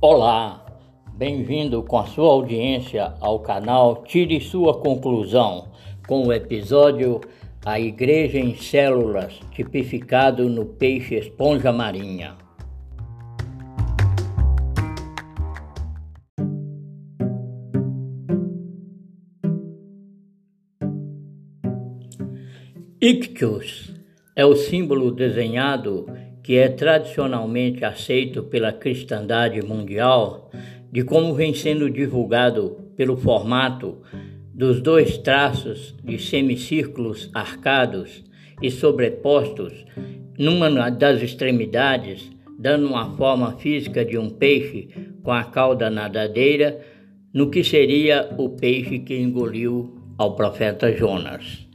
Olá, bem-vindo com a sua audiência ao canal Tire Sua Conclusão, com o episódio A Igreja em Células, tipificado no peixe esponja marinha. Ictus é o símbolo desenhado que é tradicionalmente aceito pela cristandade mundial, de como vem sendo divulgado pelo formato dos dois traços de semicírculos arcados e sobrepostos numa das extremidades, dando uma forma física de um peixe com a cauda nadadeira, no que seria o peixe que engoliu ao profeta Jonas.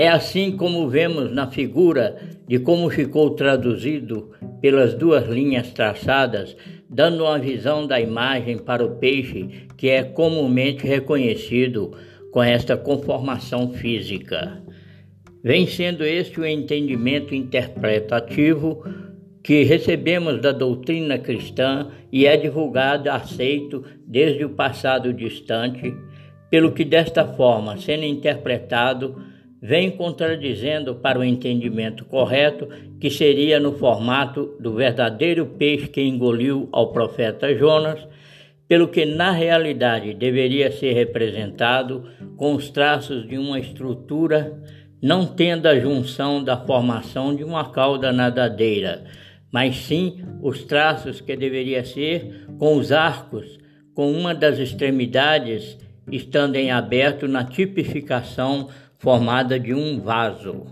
É assim como vemos na figura de como ficou traduzido pelas duas linhas traçadas, dando uma visão da imagem para o peixe que é comumente reconhecido com esta conformação física. Vem sendo este o entendimento interpretativo que recebemos da doutrina cristã e é divulgado, aceito desde o passado distante, pelo que desta forma, sendo interpretado, vem contradizendo para o entendimento correto, que seria no formato do verdadeiro peixe que engoliu ao profeta Jonas, pelo que na realidade deveria ser representado com os traços de uma estrutura não tendo a junção da formação de uma cauda nadadeira, mas sim os traços que deveria ser com os arcos, com uma das extremidades estando em aberto na tipificação formada de um vaso.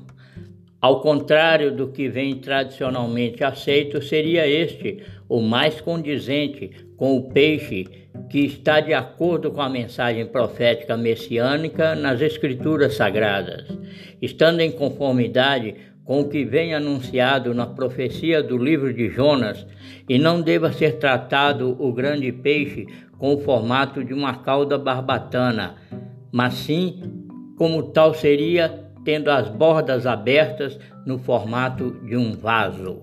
Ao contrário do que vem tradicionalmente aceito, seria este o mais condizente com o peixe que está de acordo com a mensagem profética messiânica nas Escrituras Sagradas, estando em conformidade com o que vem anunciado na profecia do livro de Jonas, e não deva ser tratado o grande peixe com o formato de uma cauda barbatana, mas sim como tal seria tendo as bordas abertas no formato de um vaso.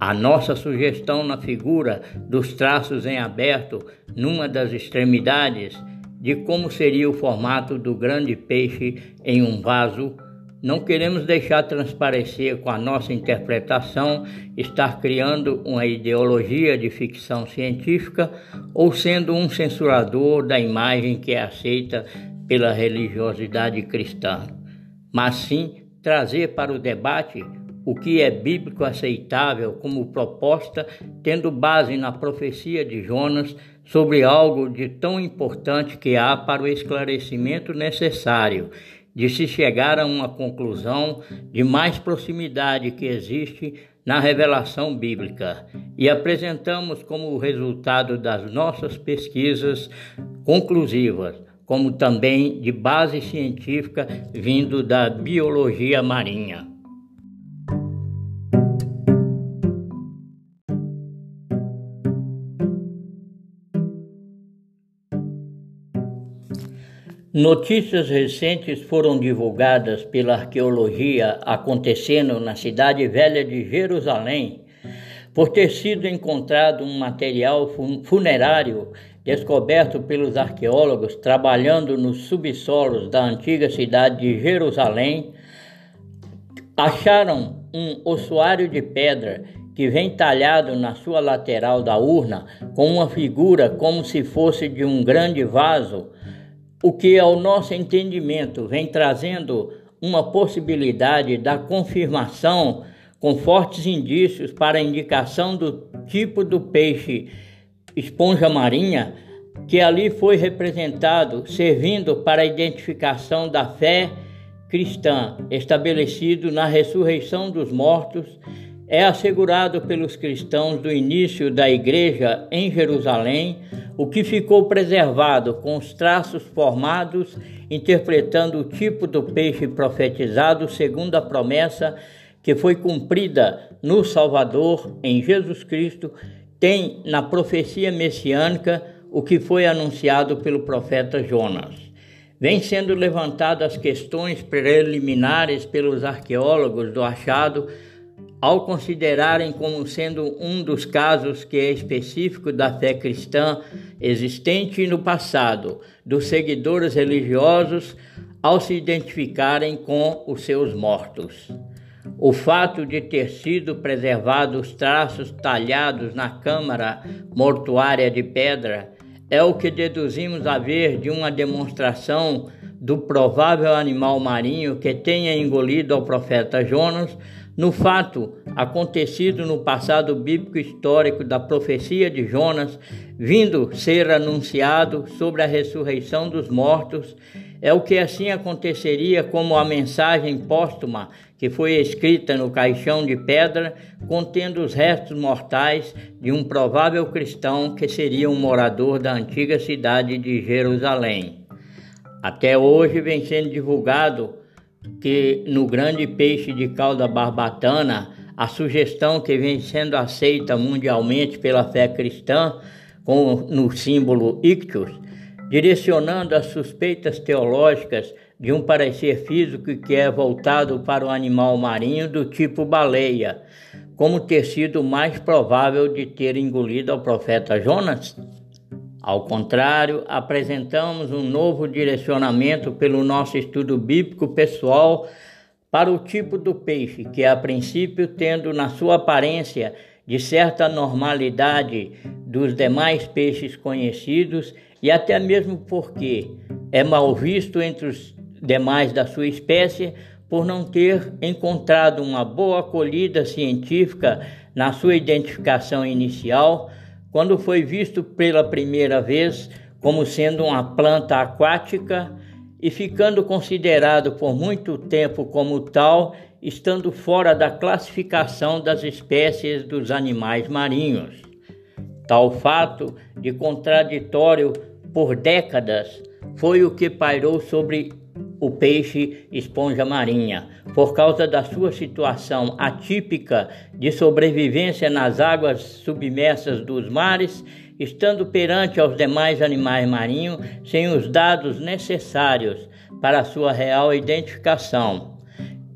A nossa sugestão na figura dos traços em aberto numa das extremidades de como seria o formato do grande peixe em um vaso, não queremos deixar transparecer com a nossa interpretação estar criando uma ideologia de ficção científica ou sendo um censurador da imagem que é aceita pela religiosidade cristã, mas sim trazer para o debate o que é bíblico aceitável como proposta, tendo base na profecia de Jonas sobre algo de tão importante que há para o esclarecimento necessário de se chegar a uma conclusão de mais proximidade que existe na revelação bíblica. E apresentamos como resultado das nossas pesquisas conclusivas como também de base científica vindo da biologia marinha. Notícias recentes foram divulgadas pela arqueologia acontecendo na cidade velha de Jerusalém por ter sido encontrado um material funerário descoberto pelos arqueólogos trabalhando nos subsolos da antiga cidade de Jerusalém, acharam um ossuário de pedra que vem talhado na sua lateral da urna com uma figura como se fosse de um grande vaso, o que ao nosso entendimento vem trazendo uma possibilidade da confirmação com fortes indícios para indicação do tipo do peixe esponja marinha que ali foi representado, servindo para a identificação da fé cristã, estabelecido na ressurreição dos mortos, é assegurado pelos cristãos do início da igreja em Jerusalém, o que ficou preservado com os traços formados, interpretando o tipo do peixe profetizado segundo a promessa que foi cumprida no Salvador, em Jesus Cristo, tem na profecia messiânica o que foi anunciado pelo profeta Jonas. Vem sendo levantadas as questões preliminares pelos arqueólogos do achado ao considerarem como sendo um dos casos que é específico da fé cristã existente no passado, dos seguidores religiosos ao se identificarem com os seus mortos. O fato de ter sido preservados os traços talhados na câmara mortuária de pedra é o que deduzimos haver de uma demonstração do provável animal marinho que tenha engolido ao profeta Jonas no fato acontecido no passado bíblico histórico da profecia de Jonas, vindo ser anunciado sobre a ressurreição dos mortos, é o que assim aconteceria como a mensagem póstuma que foi escrita no caixão de pedra, contendo os restos mortais de um provável cristão que seria um morador da antiga cidade de Jerusalém. Até hoje vem sendo divulgado que no grande peixe de cauda barbatana, a sugestão que vem sendo aceita mundialmente pela fé cristã, com, no símbolo ictus, direcionando as suspeitas teológicas de um parecer físico que é voltado para o animal marinho do tipo baleia, como ter sido mais provável de ter engolido ao profeta Jonas? Ao contrário, apresentamos um novo direcionamento pelo nosso estudo bíblico pessoal para o tipo do peixe, que a princípio, tendo na sua aparência de certa normalidade dos demais peixes conhecidos, e até mesmo porque é mal visto entre os demais da sua espécie por não ter encontrado uma boa acolhida científica na sua identificação inicial quando foi visto pela primeira vez como sendo uma planta aquática e ficando considerado por muito tempo como tal, estando fora da classificação das espécies dos animais marinhos. Tal fato de contraditório por décadas foi o que pairou sobre o peixe esponja marinha, por causa da sua situação atípica de sobrevivência nas águas submersas dos mares, estando perante aos demais animais marinhos sem os dados necessários para sua real identificação.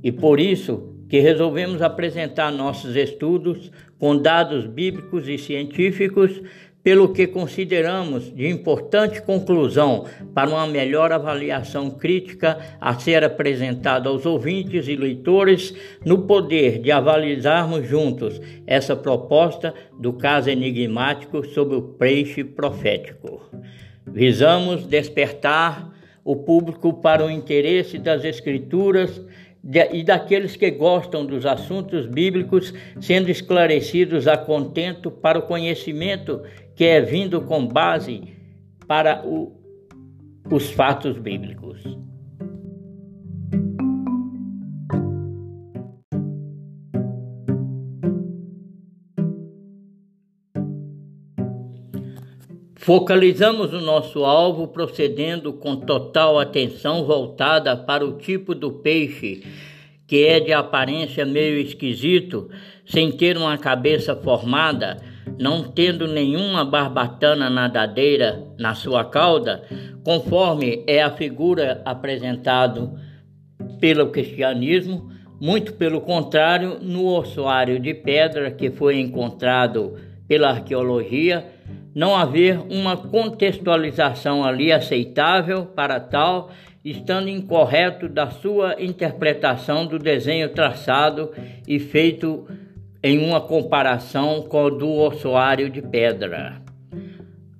E por isso que resolvemos apresentar nossos estudos com dados bíblicos e científicos pelo que consideramos de importante conclusão para uma melhor avaliação crítica a ser apresentada aos ouvintes e leitores, no poder de avalizarmos juntos essa proposta do caso enigmático sobre o peixe profético. Visamos despertar o público para o interesse das Escrituras e daqueles que gostam dos assuntos bíblicos sendo esclarecidos a contento para o conhecimento que é vindo com base para o, os fatos bíblicos. Focalizamos o nosso alvo procedendo com total atenção voltada para o tipo do peixe, que é de aparência meio esquisito, sem ter uma cabeça formada, não tendo nenhuma barbatana nadadeira na sua cauda, conforme é a figura apresentado pelo cristianismo, muito pelo contrário, no ossuário de pedra que foi encontrado pela arqueologia, não haver uma contextualização ali aceitável para tal, estando incorreto da sua interpretação do desenho traçado e feito em uma comparação com o do ossuário de pedra.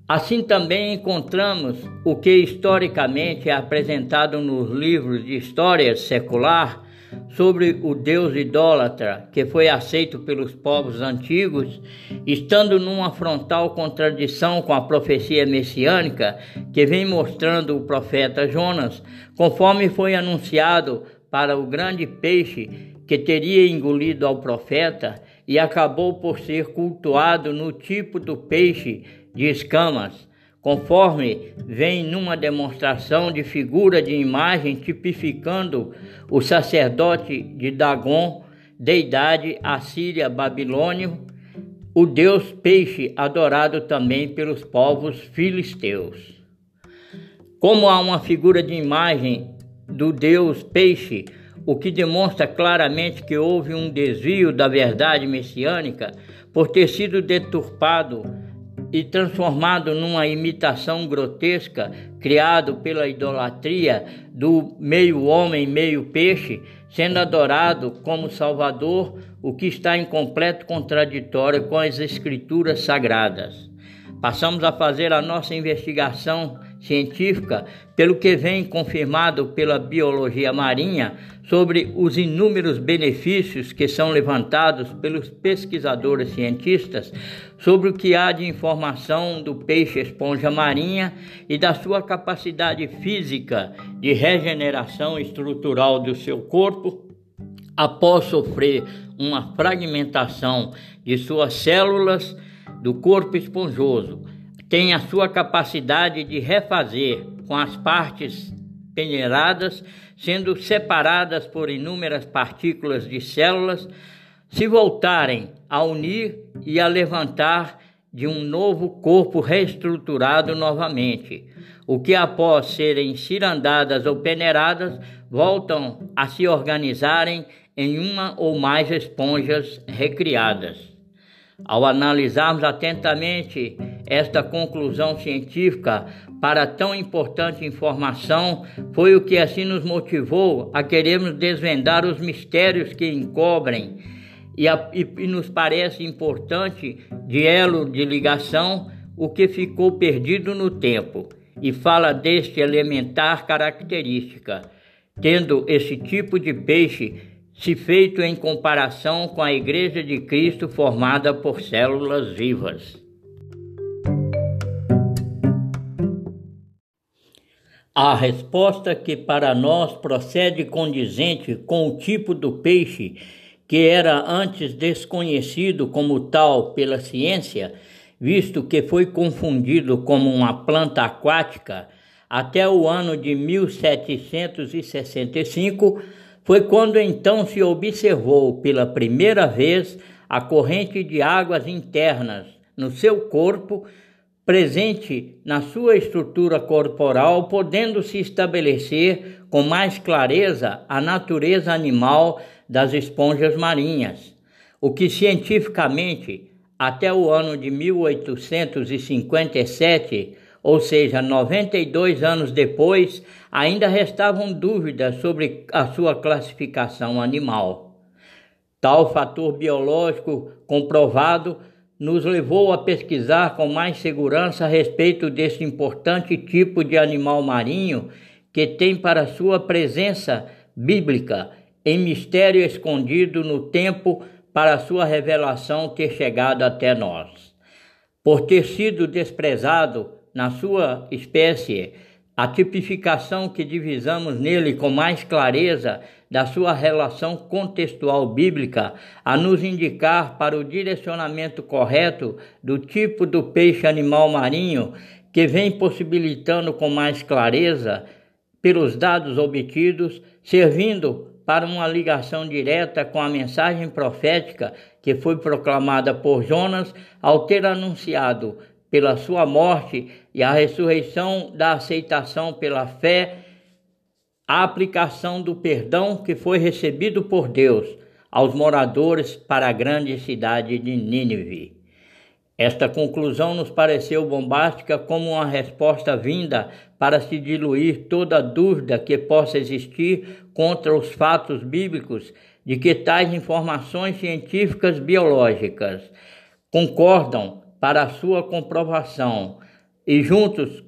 Assim também encontramos o que historicamente é apresentado nos livros de história secular sobre o deus idólatra que foi aceito pelos povos antigos, estando numa frontal contradição com a profecia messiânica que vem mostrando o profeta Jonas, conforme foi anunciado para o grande peixe que teria engolido ao profeta e acabou por ser cultuado no tipo do peixe de escamas conforme vem numa demonstração de figura de imagem tipificando o sacerdote de Dagon, deidade assíria babilônio, o deus peixe adorado também pelos povos filisteus. Como há uma figura de imagem do deus peixe, o que demonstra claramente que houve um desvio da verdade messiânica por ter sido deturpado e transformado numa imitação grotesca, criado pela idolatria do meio homem, meio peixe, sendo adorado como Salvador, o que está em completo contraditório com as Escrituras sagradas. Passamos a fazer a nossa investigação científica, pelo que vem confirmado pela biologia marinha, sobre os inúmeros benefícios que são levantados pelos pesquisadores cientistas sobre o que há de informação do peixe esponja marinha e da sua capacidade física de regeneração estrutural do seu corpo após sofrer uma fragmentação de suas células do corpo esponjoso tem a sua capacidade de refazer com as partes peneiradas, sendo separadas por inúmeras partículas de células, se voltarem a unir e a levantar de um novo corpo reestruturado novamente, o que após serem cirandadas ou peneiradas, voltam a se organizarem em uma ou mais esponjas recriadas. Ao analisarmos atentamente esta conclusão científica para tão importante informação foi o que assim nos motivou a querermos desvendar os mistérios que encobrem e, a, e, e nos parece importante de elo de ligação o que ficou perdido no tempo e fala deste elementar característica, tendo esse tipo de peixe se feito em comparação com a Igreja de Cristo formada por células vivas. A resposta que para nós procede condizente com o tipo do peixe que era antes desconhecido como tal pela ciência, visto que foi confundido como uma planta aquática, até o ano de 1765, foi quando então se observou pela primeira vez a corrente de águas internas no seu corpo presente na sua estrutura corporal, podendo se estabelecer com mais clareza a natureza animal das esponjas marinhas, o que cientificamente, até o ano de 1857, ou seja, 92 anos depois, ainda restavam dúvidas sobre a sua classificação animal. Tal fator biológico comprovado nos levou a pesquisar com mais segurança a respeito desse importante tipo de animal marinho que tem para sua presença bíblica em mistério escondido no tempo para sua revelação ter chegado até nós. Por ter sido desprezado na sua espécie, a tipificação que divisamos nele com mais clareza da sua relação contextual bíblica a nos indicar para o direcionamento correto do tipo do peixe animal marinho que vem possibilitando com mais clareza, pelos dados obtidos, servindo para uma ligação direta com a mensagem profética que foi proclamada por Jonas ao ter anunciado pela sua morte e a ressurreição da aceitação pela fé a aplicação do perdão que foi recebido por Deus aos moradores para a grande cidade de Nínive. Esta conclusão nos pareceu bombástica como uma resposta vinda para se diluir toda dúvida que possa existir contra os fatos bíblicos de que tais informações científicas biológicas concordam para a sua comprovação e juntos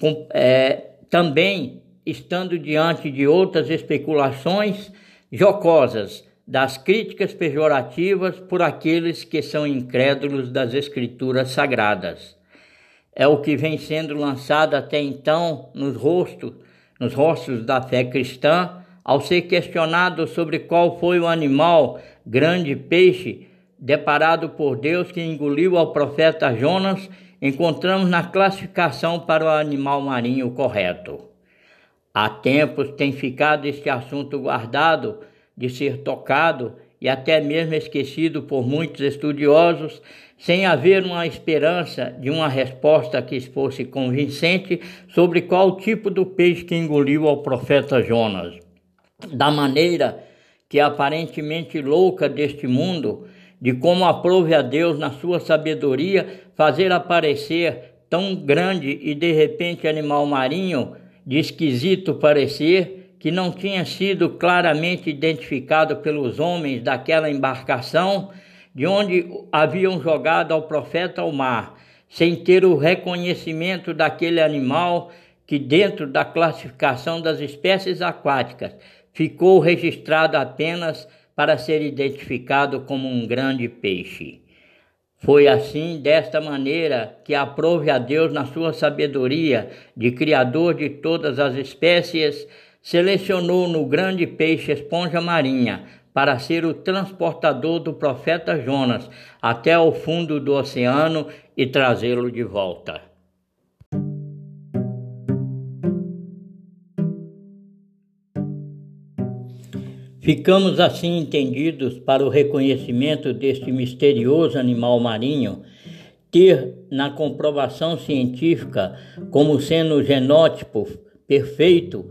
com, é, também estando diante de outras especulações jocosas das críticas pejorativas por aqueles que são incrédulos das escrituras sagradas. É o que vem sendo lançado até então nos rostos, nos rostos da fé cristã, ao ser questionado sobre qual foi o animal, grande peixe, deparado por Deus que engoliu ao profeta Jonas, encontramos na classificação para o animal marinho correto. Há tempos tem ficado este assunto guardado de ser tocado e até mesmo esquecido por muitos estudiosos, sem haver uma esperança de uma resposta que fosse convincente sobre qual tipo do peixe que engoliu ao profeta Jonas. da maneira que aparentemente louca deste mundo, de como aprove a Deus na sua sabedoria fazer aparecer tão grande e de repente animal marinho de esquisito parecer que não tinha sido claramente identificado pelos homens daquela embarcação de onde haviam jogado ao profeta ao mar, sem ter o reconhecimento daquele animal que, dentro da classificação das espécies aquáticas, ficou registrado apenas para ser identificado como um grande peixe. Foi assim, desta maneira, que aprove a Deus, na sua sabedoria, de Criador de todas as espécies, selecionou no grande peixe esponja marinha para ser o transportador do profeta Jonas até o fundo do oceano e trazê-lo de volta. Ficamos assim entendidos para o reconhecimento deste misterioso animal marinho ter na comprovação científica como sendo o genótipo perfeito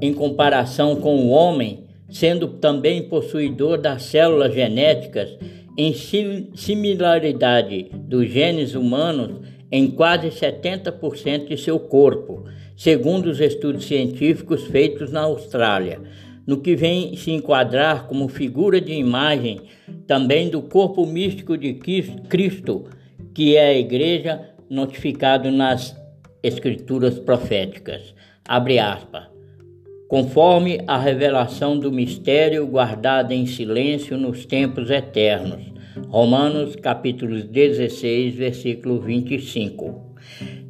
em comparação com o homem, sendo também possuidor das células genéticas em similaridade dos genes humanos em quase 70% de seu corpo, segundo os estudos científicos feitos na Austrália no que vem se enquadrar como figura de imagem também do corpo místico de Cristo, que é a igreja notificado nas escrituras proféticas. Abre aspas. Conforme a revelação do mistério guardada em silêncio nos tempos eternos. Romanos capítulo 16, versículo 25.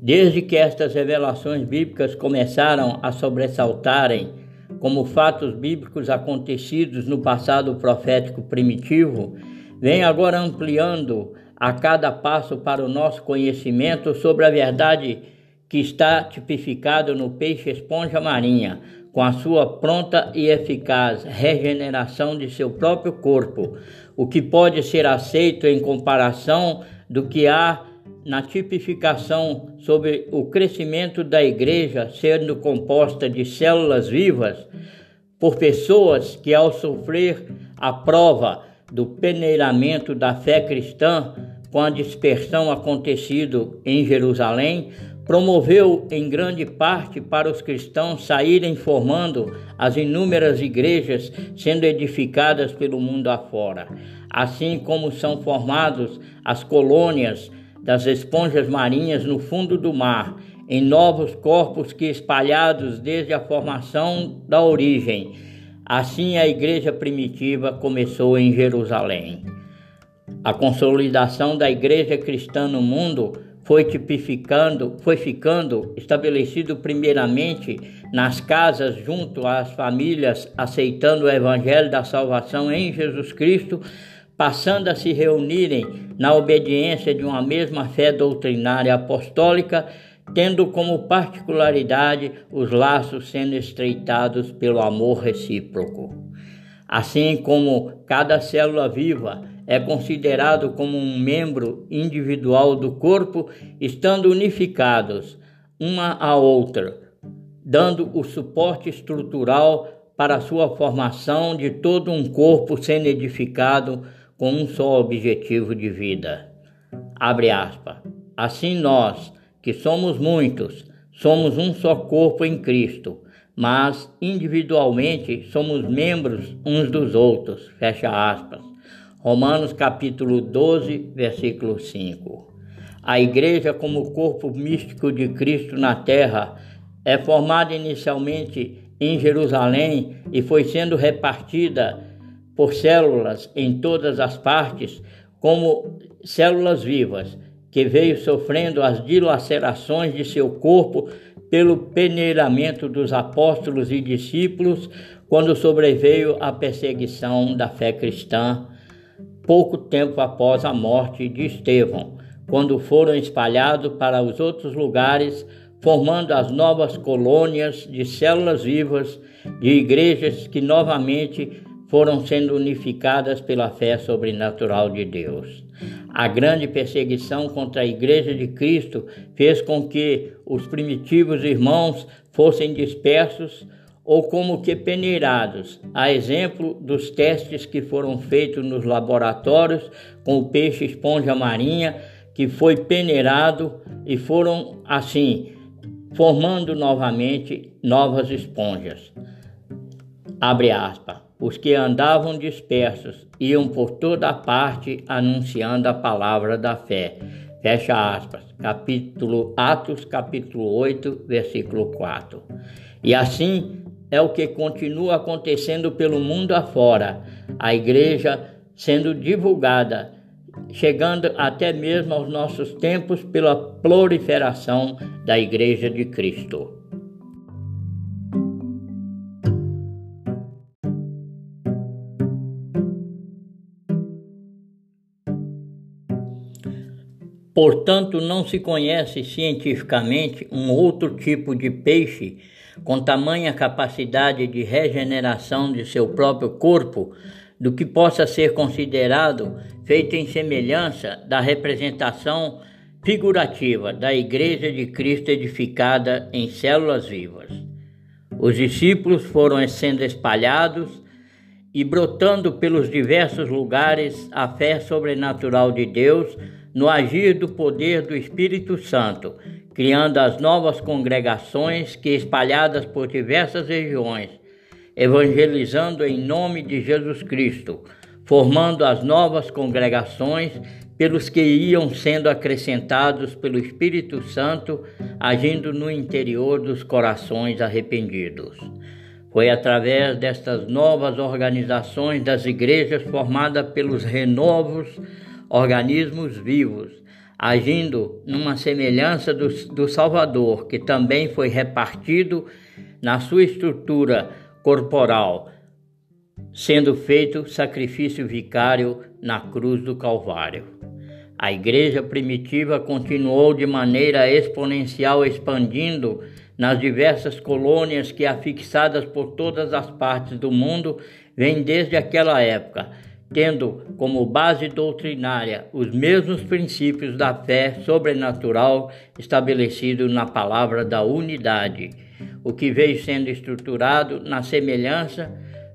Desde que estas revelações bíblicas começaram a sobressaltarem como fatos bíblicos acontecidos no passado profético primitivo, vem agora ampliando a cada passo para o nosso conhecimento sobre a verdade que está tipificado no peixe esponja marinha, com a sua pronta e eficaz regeneração de seu próprio corpo, o que pode ser aceito em comparação do que há na tipificação sobre o crescimento da igreja sendo composta de células vivas por pessoas que, ao sofrer a prova do peneiramento da fé cristã, com a dispersão acontecido em Jerusalém, promoveu em grande parte para os cristãos saírem formando as inúmeras igrejas sendo edificadas pelo mundo afora, assim como são formados as colônias das esponjas marinhas no fundo do mar, em novos corpos que espalhados desde a formação da origem. Assim a igreja primitiva começou em Jerusalém. A consolidação da igreja cristã no mundo foi tipificando, foi ficando estabelecido primeiramente nas casas junto às famílias aceitando o evangelho da salvação em Jesus Cristo passando a se reunirem na obediência de uma mesma fé doutrinária apostólica, tendo como particularidade os laços sendo estreitados pelo amor recíproco. Assim como cada célula viva é considerado como um membro individual do corpo, estando unificados uma à outra, dando o suporte estrutural para a sua formação de todo um corpo sendo edificado com um só objetivo de vida. Abre aspas. Assim nós, que somos muitos, somos um só corpo em Cristo, mas individualmente somos membros uns dos outros. Fecha aspas. Romanos capítulo 12, versículo 5. A igreja como corpo místico de Cristo na terra é formada inicialmente em Jerusalém e foi sendo repartida por células em todas as partes, como células vivas, que veio sofrendo as dilacerações de seu corpo pelo peneiramento dos apóstolos e discípulos quando sobreveio a perseguição da fé cristã, pouco tempo após a morte de Estevão, quando foram espalhados para os outros lugares, formando as novas colônias de células vivas de igrejas que novamente foram sendo unificadas pela fé sobrenatural de Deus. A grande perseguição contra a Igreja de Cristo fez com que os primitivos irmãos fossem dispersos ou como que peneirados, a exemplo dos testes que foram feitos nos laboratórios com o peixe esponja marinha que foi peneirado e foram assim formando novamente novas esponjas. Abre aspas. Os que andavam dispersos iam por toda parte anunciando a palavra da fé. Fecha aspas. Capítulo Atos, capítulo 8, versículo 4. E assim é o que continua acontecendo pelo mundo afora. A igreja sendo divulgada chegando até mesmo aos nossos tempos pela proliferação da Igreja de Cristo. Portanto, não se conhece cientificamente um outro tipo de peixe com tamanha capacidade de regeneração de seu próprio corpo do que possa ser considerado feito em semelhança da representação figurativa da Igreja de Cristo edificada em células vivas. Os discípulos foram sendo espalhados e brotando pelos diversos lugares a fé sobrenatural de Deus no agir do poder do Espírito Santo, criando as novas congregações que, espalhadas por diversas regiões, evangelizando em nome de Jesus Cristo, formando as novas congregações pelos que iam sendo acrescentados pelo Espírito Santo, agindo no interior dos corações arrependidos. Foi através destas novas organizações das igrejas formadas pelos renovos organismos vivos, agindo numa semelhança do, do Salvador, que também foi repartido na sua estrutura corporal, sendo feito sacrifício vicário na cruz do Calvário. A igreja primitiva continuou de maneira exponencial expandindo nas diversas colônias que, afixadas por todas as partes do mundo, vem desde aquela época, tendo como base doutrinária os mesmos princípios da fé sobrenatural estabelecidos na palavra da unidade o que veio sendo estruturado na semelhança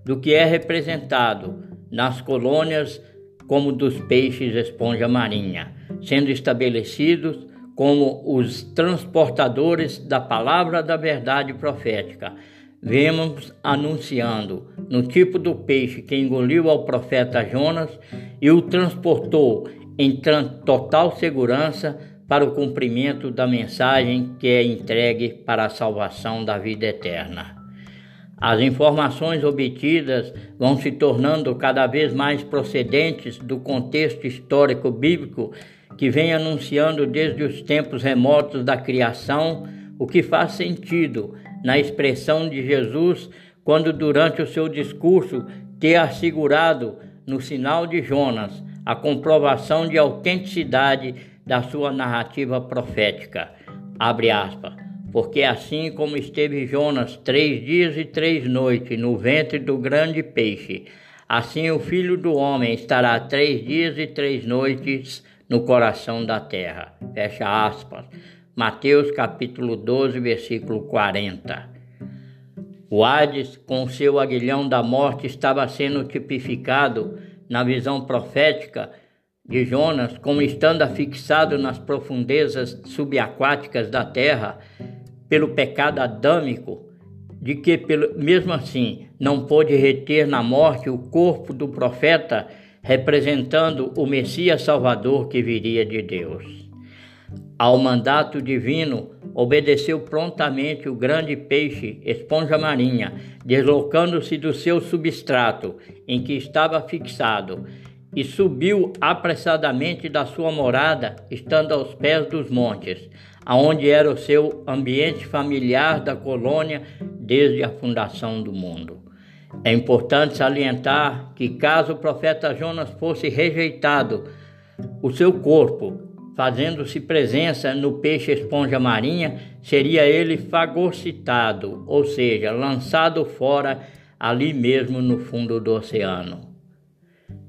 do que é representado nas colônias como dos peixes esponja marinha, sendo estabelecidos como os transportadores da palavra da verdade profética. Vemos anunciando no tipo do peixe que engoliu ao profeta Jonas e o transportou em total segurança para o cumprimento da mensagem que é entregue para a salvação da vida eterna. As informações obtidas vão se tornando cada vez mais procedentes do contexto histórico bíblico que vem anunciando desde os tempos remotos da criação, o que faz sentido na expressão de Jesus quando, durante o seu discurso, ter assegurado no sinal de Jonas a comprovação de autenticidade da sua narrativa profética. Abre aspas. Porque assim como esteve Jonas três dias e três noites no ventre do grande peixe, assim o filho do homem estará três dias e três noites no coração da terra. Fecha aspas. Mateus capítulo 12, versículo 40. O Hades, com seu aguilhão da morte, estava sendo tipificado na visão profética de Jonas, como estando afixado nas profundezas subaquáticas da terra pelo pecado adâmico, de que mesmo assim não pôde reter na morte o corpo do profeta, representando o Messias Salvador que viria de Deus. Ao mandato divino, obedeceu prontamente o grande peixe, esponja marinha, deslocando-se do seu substrato em que estava fixado e subiu apressadamente da sua morada, estando aos pés dos montes, aonde era o seu ambiente familiar da colônia desde a fundação do mundo. É importante salientar que, caso o profeta Jonas fosse rejeitado, o seu corpo, fazendo-se presença no peixe esponja marinha, seria ele fagocitado, ou seja, lançado fora ali mesmo no fundo do oceano.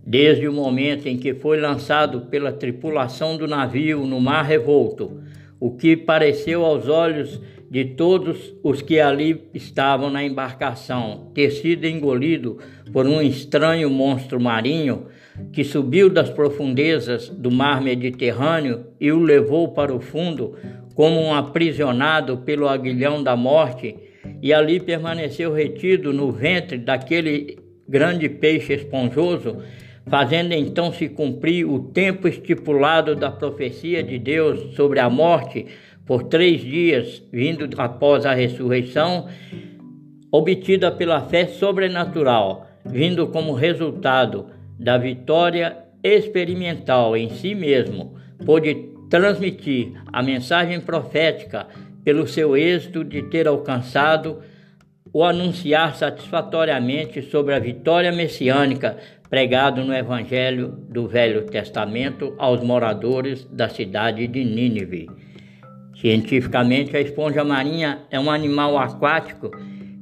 Desde o momento em que foi lançado pela tripulação do navio no mar revolto, o que pareceu aos olhos de todos os que ali estavam na embarcação ter sido engolido por um estranho monstro marinho que subiu das profundezas do mar Mediterrâneo e o levou para o fundo como um aprisionado pelo aguilhão da morte, e ali permaneceu retido no ventre daquele grande peixe esponjoso, fazendo então se cumprir o tempo estipulado da profecia de Deus sobre a morte por três dias, vindo após a ressurreição, obtida pela fé sobrenatural, vindo como resultado da vitória experimental em si mesmo, pôde transmitir a mensagem profética pelo seu êxito de ter alcançado o anunciar satisfatoriamente sobre a vitória messiânica pregado no Evangelho do Velho Testamento aos moradores da cidade de Nínive. Cientificamente, a esponja marinha é um animal aquático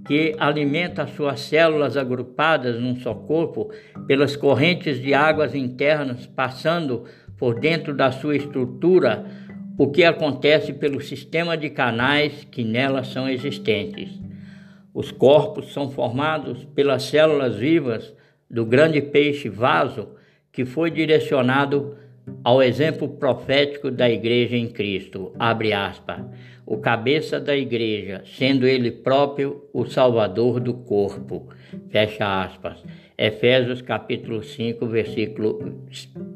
que alimenta suas células agrupadas num só corpo pelas correntes de águas internas, passando por dentro da sua estrutura o que acontece pelo sistema de canais que nela são existentes. Os corpos são formados pelas células vivas do grande peixe vaso que foi direcionado ao exemplo profético da igreja em Cristo, abre aspas, o cabeça da igreja, sendo ele próprio o salvador do corpo, fecha aspas. Efésios capítulo 5, versículo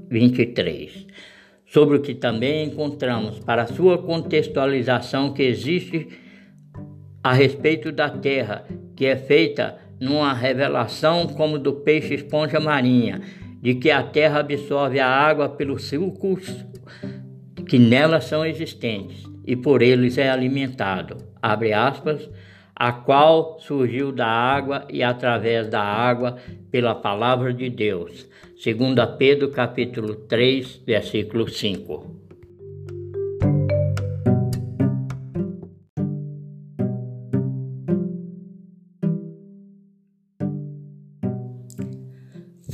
23. Sobre o que também encontramos para sua contextualização que existe a respeito da terra, que é feita numa revelação como do peixe esponja marinha, de que a terra absorve a água pelos sulcos que nela são existentes e por eles é alimentado. Abre aspas, a qual surgiu da água e através da água pela palavra de Deus. Segundo Pedro capítulo 3, versículo 5.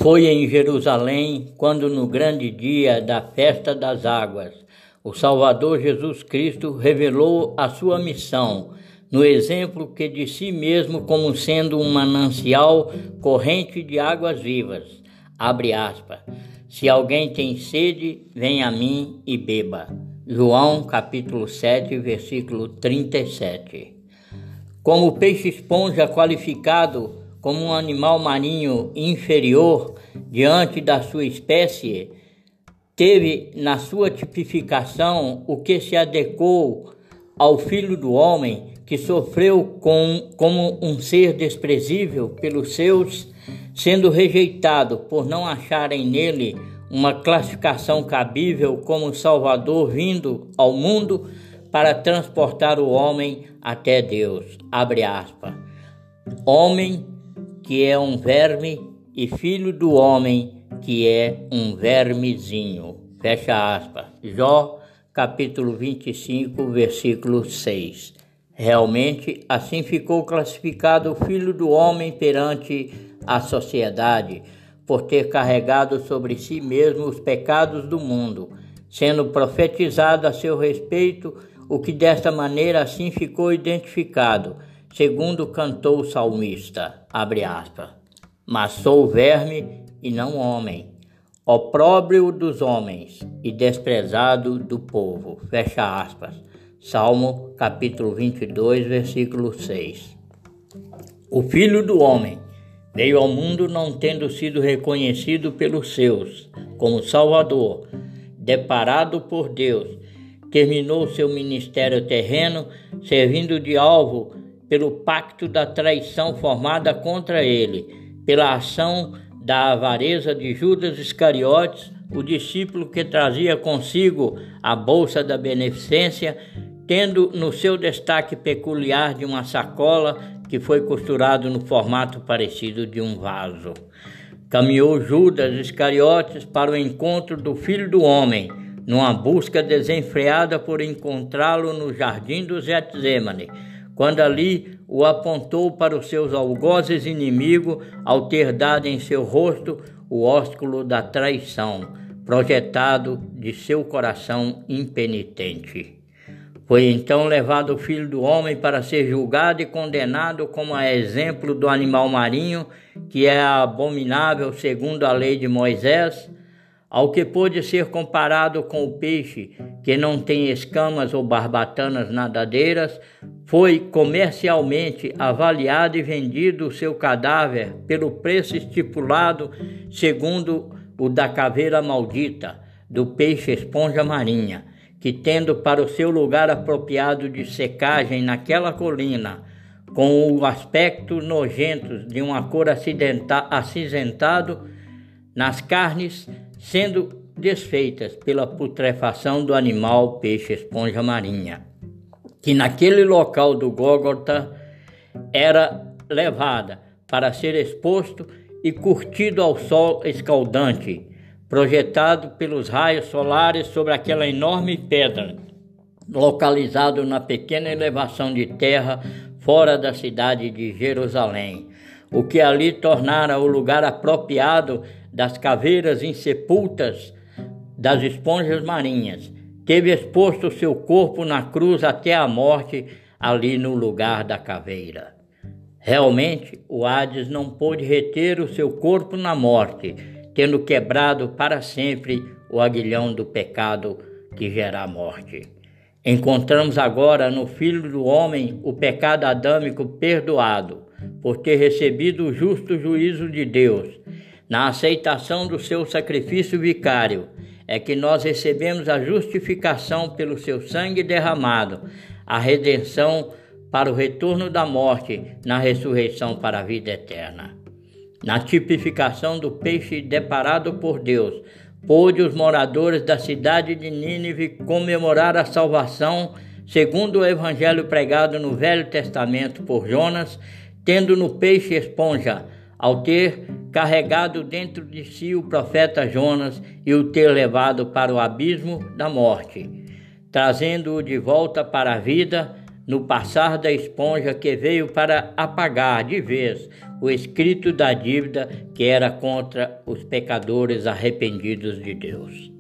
Foi em Jerusalém quando, no grande dia da festa das águas, o Salvador Jesus Cristo revelou a sua missão, no exemplo que de si mesmo como sendo um manancial corrente de águas vivas. Abre aspas. Se alguém tem sede, venha a mim e beba. João capítulo 7, versículo 37. Como peixe esponja qualificado como um animal marinho inferior diante da sua espécie, teve na sua tipificação o que se adequou ao Filho do Homem, que sofreu com, como um ser desprezível pelos seus, sendo rejeitado por não acharem nele uma classificação cabível como Salvador vindo ao mundo para transportar o homem até Deus. Abre aspas. Homem que é um verme, e filho do homem, que é um vermezinho. Fecha aspas. Jó, capítulo 25, versículo 6. Realmente, assim ficou classificado o filho do homem perante a sociedade, por ter carregado sobre si mesmo os pecados do mundo, sendo profetizado a seu respeito o que desta maneira assim ficou identificado segundo cantou o salmista, abre aspas, mas sou verme e não homem, opróbrio dos homens e desprezado do povo, fecha aspas. Salmo capítulo 22, versículo 6. O Filho do Homem veio ao mundo não tendo sido reconhecido pelos seus como Salvador, deparado por Deus, terminou seu ministério terreno servindo de alvo pelo pacto da traição formada contra ele, pela ação da avareza de Judas Iscariotes, o discípulo que trazia consigo a bolsa da beneficência, tendo no seu destaque peculiar de uma sacola que foi costurado no formato parecido de um vaso. Caminhou Judas Iscariotes para o encontro do Filho do Homem, numa busca desenfreada por encontrá-lo no jardim do Getsemane quando ali o apontou para os seus algozes inimigos ao ter dado em seu rosto o ósculo da traição, projetado de seu coração impenitente. Foi então levado o filho do homem para ser julgado e condenado como a exemplo do animal marinho, que é abominável segundo a lei de Moisés, ao que pôde ser comparado com o peixe, que não tem escamas ou barbatanas nadadeiras, foi comercialmente avaliado e vendido o seu cadáver pelo preço estipulado segundo o da caveira maldita, do peixe esponja marinha que, tendo para o seu lugar apropriado de secagem naquela colina, com o aspecto nojento de uma cor acinzentado nas carnes, sendo desfeitas pela putrefação do animal peixe esponja marinha, que naquele local do Gólgota era levada para ser exposto e curtido ao sol escaldante, projetado pelos raios solares sobre aquela enorme pedra, localizado na pequena elevação de terra fora da cidade de Jerusalém, o que ali tornara o lugar apropriado das caveiras insepultas das esponjas marinhas. Teve exposto seu corpo na cruz até a morte, ali no lugar da caveira. Realmente, o Hades não pôde reter o seu corpo na morte, tendo quebrado para sempre o aguilhão do pecado que gera a morte. Encontramos agora no Filho do Homem o pecado adâmico perdoado, por ter recebido o justo juízo de Deus. Na aceitação do seu sacrifício vicário, é que nós recebemos a justificação pelo seu sangue derramado, a redenção para o retorno da morte, na ressurreição para a vida eterna. Na tipificação do peixe deparado por Deus, pôde os moradores da cidade de Nínive comemorar a salvação, segundo o evangelho pregado no Velho Testamento por Jonas, tendo no peixe esponja, ao ter carregado dentro de si o profeta Jonas e o ter levado para o abismo da morte, trazendo-o de volta para a vida no passar da esponja que veio para apagar de vez o escrito da dívida que era contra os pecadores arrependidos de Deus.